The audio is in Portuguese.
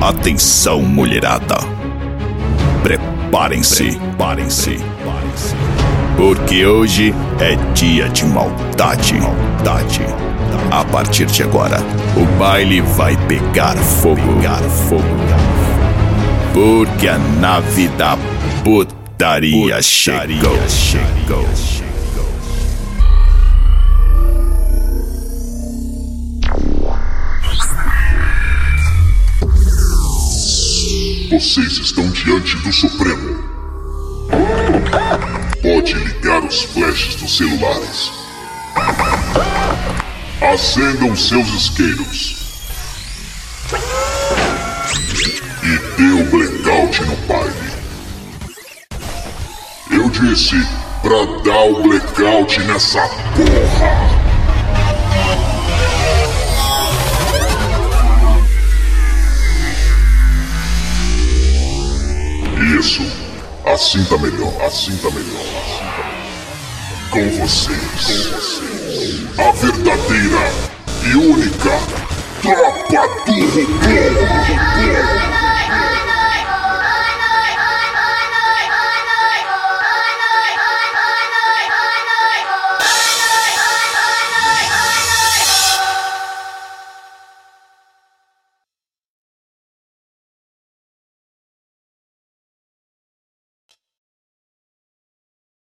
Atenção, mulherada. Preparem-se, parem-se, parem-se. Porque hoje é dia de maldade, maldade. A partir de agora, o baile vai pegar fogo, pegar fogo. Porque a nave da putaria, chegou, chegou. Vocês estão diante do Supremo. Pode ligar os flashes dos celulares. Acendam seus isqueiros. E dê o blackout no baile. Eu disse pra dar o blackout nessa porra. Isso. Assim tá melhor, assim tá melhor, assim tá melhor. Com vocês, com vocês. A verdadeira e única Tropa do Robô.